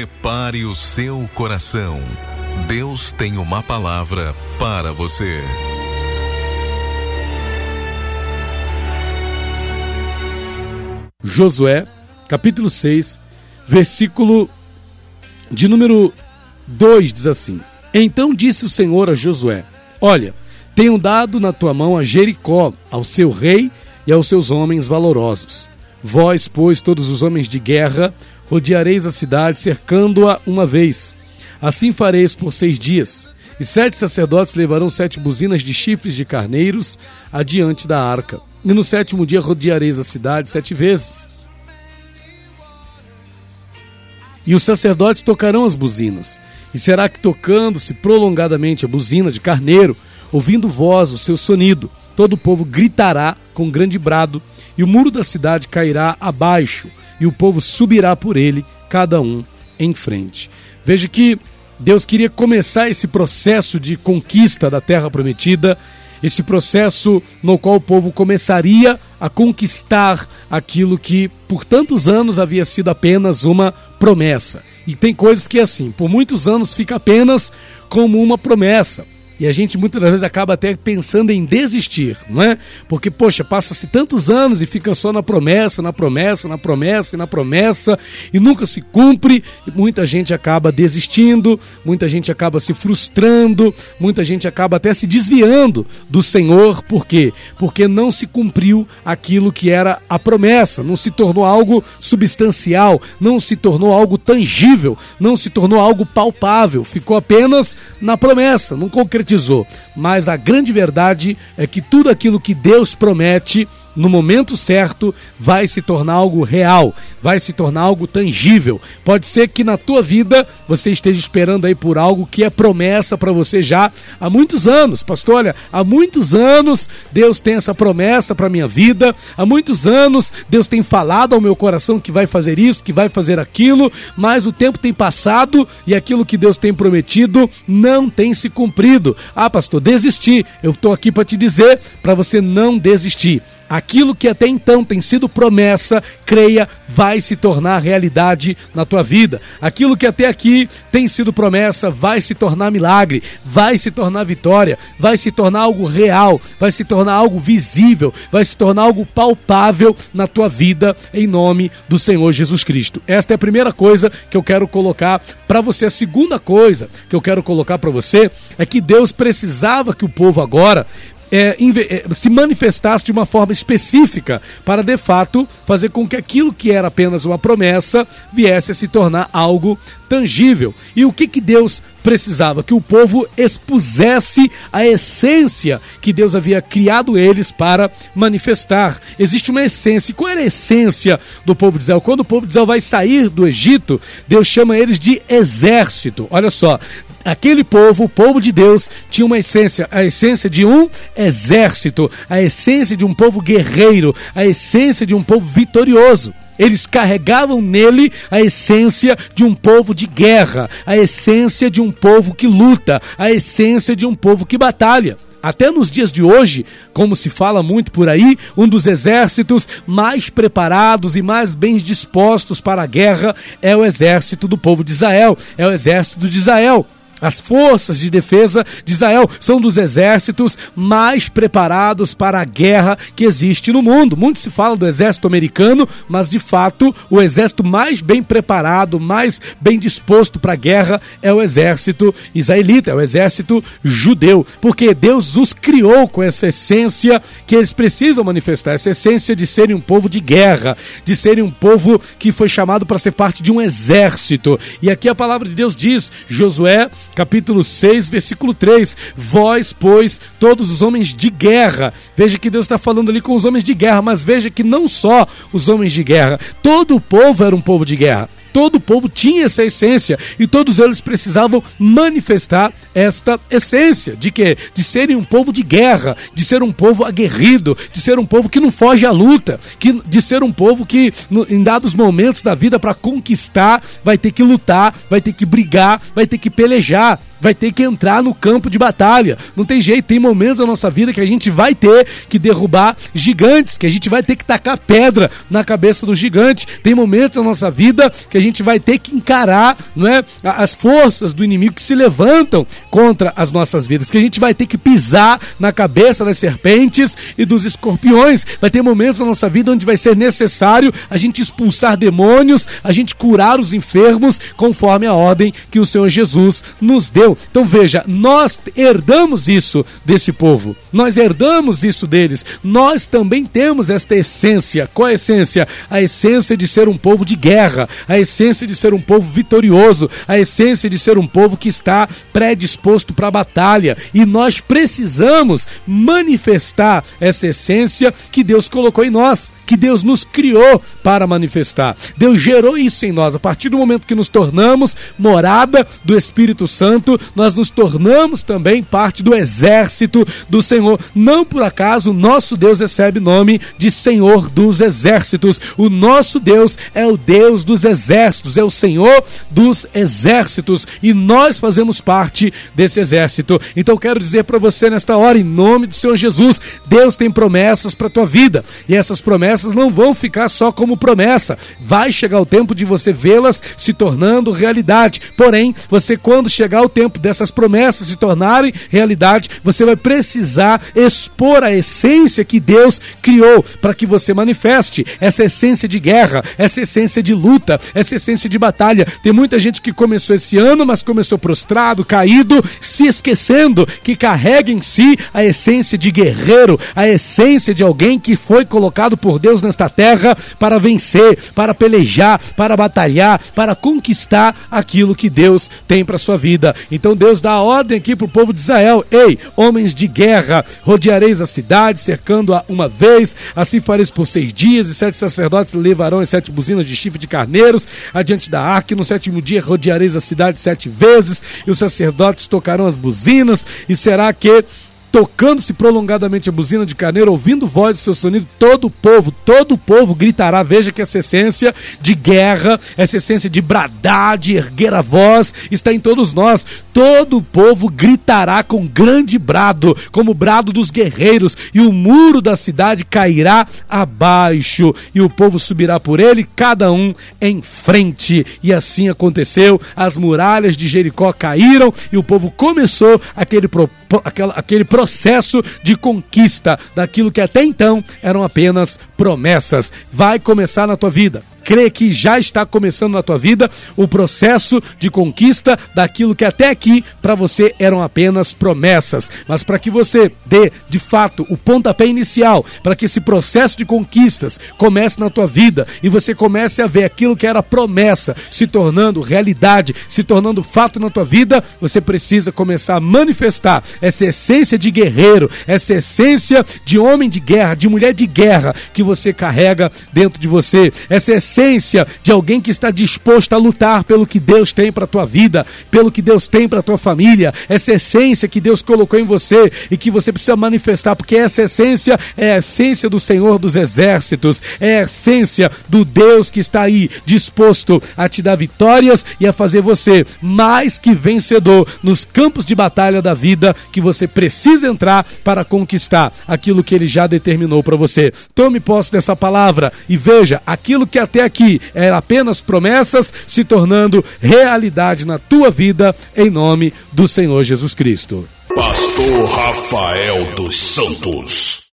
Prepare o seu coração. Deus tem uma palavra para você. Josué, capítulo 6, versículo de número 2 diz assim: Então disse o Senhor a Josué: Olha, tenho dado na tua mão a Jericó, ao seu rei e aos seus homens valorosos. Vós, pois, todos os homens de guerra, rodeareis a cidade, cercando-a uma vez. Assim fareis por seis dias. E sete sacerdotes levarão sete buzinas de chifres de carneiros adiante da arca. E no sétimo dia rodeareis a cidade sete vezes. E os sacerdotes tocarão as buzinas. E será que tocando-se prolongadamente a buzina de carneiro, ouvindo voz o seu sonido, todo o povo gritará com grande brado, e o muro da cidade cairá abaixo, e o povo subirá por ele, cada um em frente. Veja que Deus queria começar esse processo de conquista da terra prometida, esse processo no qual o povo começaria a conquistar aquilo que por tantos anos havia sido apenas uma promessa. E tem coisas que assim, por muitos anos fica apenas como uma promessa. E a gente muitas vezes acaba até pensando em desistir, não é? Porque, poxa, passa-se tantos anos e fica só na promessa, na promessa, na promessa e na promessa e nunca se cumpre. E muita gente acaba desistindo, muita gente acaba se frustrando, muita gente acaba até se desviando do Senhor. Por quê? Porque não se cumpriu aquilo que era a promessa, não se tornou algo substancial, não se tornou algo tangível, não se tornou algo palpável, ficou apenas na promessa, não concretizou profetizou. Mas a grande verdade é que tudo aquilo que Deus promete no momento certo, vai se tornar algo real, vai se tornar algo tangível. Pode ser que na tua vida você esteja esperando aí por algo que é promessa para você já há muitos anos. Pastor, olha, há muitos anos Deus tem essa promessa para minha vida. Há muitos anos Deus tem falado ao meu coração que vai fazer isso, que vai fazer aquilo, mas o tempo tem passado e aquilo que Deus tem prometido não tem se cumprido. Ah, pastor, desisti. Eu estou aqui para te dizer para você não desistir aquilo que até então tem sido promessa, creia, vai se tornar realidade na tua vida. Aquilo que até aqui tem sido promessa, vai se tornar milagre, vai se tornar vitória, vai se tornar algo real, vai se tornar algo visível, vai se tornar algo palpável na tua vida, em nome do Senhor Jesus Cristo. Esta é a primeira coisa que eu quero colocar para você. A segunda coisa que eu quero colocar para você é que Deus precisava que o povo agora é, é, se manifestasse de uma forma específica para de fato fazer com que aquilo que era apenas uma promessa viesse a se tornar algo tangível. E o que, que Deus precisava? Que o povo expusesse a essência que Deus havia criado eles para manifestar. Existe uma essência. E qual era a essência do povo de Israel? Quando o povo de Israel vai sair do Egito, Deus chama eles de exército. Olha só, aquele povo, o povo de Deus, tinha uma essência, a essência de um exército, a essência de um povo guerreiro, a essência de um povo vitorioso. Eles carregavam nele a essência de um povo de guerra, a essência de um povo que luta, a essência de um povo que batalha. Até nos dias de hoje, como se fala muito por aí, um dos exércitos mais preparados e mais bem dispostos para a guerra é o exército do povo de Israel, é o exército de Israel. As forças de defesa de Israel são dos exércitos mais preparados para a guerra que existe no mundo. Muito se fala do exército americano, mas de fato o exército mais bem preparado, mais bem disposto para a guerra é o exército israelita, é o exército judeu, porque Deus os criou com essa essência que eles precisam manifestar, essa essência de serem um povo de guerra, de serem um povo que foi chamado para ser parte de um exército. E aqui a palavra de Deus diz, Josué capítulo 6, versículo 3. Vós, pois, todos os homens de guerra. Veja que Deus está falando ali com os homens de guerra, mas veja que não só os homens de guerra, todo o povo era um povo de guerra. Todo o povo tinha essa essência e todos eles precisavam manifestar esta essência de que de serem um povo de guerra, de ser um povo aguerrido, de ser um povo que não foge à luta, que de ser um povo que no, em dados momentos da vida para conquistar vai ter que lutar, vai ter que brigar, vai ter que pelejar. Vai ter que entrar no campo de batalha. Não tem jeito, tem momentos da nossa vida que a gente vai ter que derrubar gigantes, que a gente vai ter que tacar pedra na cabeça do gigante. Tem momentos da nossa vida que a gente vai ter que encarar, não é, as forças do inimigo que se levantam contra as nossas vidas, que a gente vai ter que pisar na cabeça das serpentes e dos escorpiões. Vai ter momentos da nossa vida onde vai ser necessário a gente expulsar demônios, a gente curar os enfermos, conforme a ordem que o Senhor Jesus nos deu. Então veja, nós herdamos isso desse povo, nós herdamos isso deles, nós também temos esta essência. Qual a essência? A essência de ser um povo de guerra, a essência de ser um povo vitorioso, a essência de ser um povo que está predisposto para a batalha. E nós precisamos manifestar essa essência que Deus colocou em nós que Deus nos criou para manifestar. Deus gerou isso em nós. A partir do momento que nos tornamos morada do Espírito Santo, nós nos tornamos também parte do exército do Senhor. Não por acaso, nosso Deus recebe nome de Senhor dos Exércitos. O nosso Deus é o Deus dos exércitos, é o Senhor dos exércitos e nós fazemos parte desse exército. Então quero dizer para você nesta hora, em nome do Senhor Jesus, Deus tem promessas para tua vida e essas promessas promessas não vão ficar só como promessa. Vai chegar o tempo de você vê-las se tornando realidade. Porém, você, quando chegar o tempo dessas promessas se tornarem realidade, você vai precisar expor a essência que Deus criou para que você manifeste essa essência de guerra, essa essência de luta, essa essência de batalha. Tem muita gente que começou esse ano, mas começou prostrado, caído, se esquecendo que carrega em si a essência de guerreiro, a essência de alguém que foi colocado por Deus Deus nesta terra para vencer, para pelejar, para batalhar, para conquistar aquilo que Deus tem para sua vida. Então Deus dá ordem aqui para o povo de Israel: Ei, homens de guerra, rodeareis a cidade, cercando-a uma vez, assim fareis por seis dias, e sete sacerdotes levarão as sete buzinas de chifre de carneiros adiante da arca, e no sétimo dia rodeareis a cidade sete vezes, e os sacerdotes tocarão as buzinas, e será que tocando-se prolongadamente a buzina de carneiro, ouvindo voz do seu sonido, todo o povo, todo o povo gritará. Veja que essa essência de guerra, essa essência de bradar, de erguer a voz, está em todos nós. Todo o povo gritará com grande brado, como o brado dos guerreiros, e o muro da cidade cairá abaixo, e o povo subirá por ele, cada um em frente. E assim aconteceu. As muralhas de Jericó caíram, e o povo começou aquele propósito aquela, aquele processo de conquista daquilo que até então eram apenas promessas. Vai começar na tua vida crê que já está começando na tua vida o processo de conquista daquilo que até aqui para você eram apenas promessas, mas para que você dê de fato o pontapé inicial, para que esse processo de conquistas comece na tua vida e você comece a ver aquilo que era promessa se tornando realidade, se tornando fato na tua vida, você precisa começar a manifestar essa essência de guerreiro, essa essência de homem de guerra, de mulher de guerra que você carrega dentro de você, essa essência essência de alguém que está disposto a lutar pelo que Deus tem para tua vida, pelo que Deus tem para tua família, essa essência que Deus colocou em você e que você precisa manifestar, porque essa essência é a essência do Senhor dos exércitos, é a essência do Deus que está aí disposto a te dar vitórias e a fazer você mais que vencedor nos campos de batalha da vida que você precisa entrar para conquistar aquilo que ele já determinou para você. Tome posse dessa palavra e veja aquilo que até aqui eram apenas promessas se tornando realidade na tua vida, em nome do Senhor Jesus Cristo. Pastor Rafael dos Santos.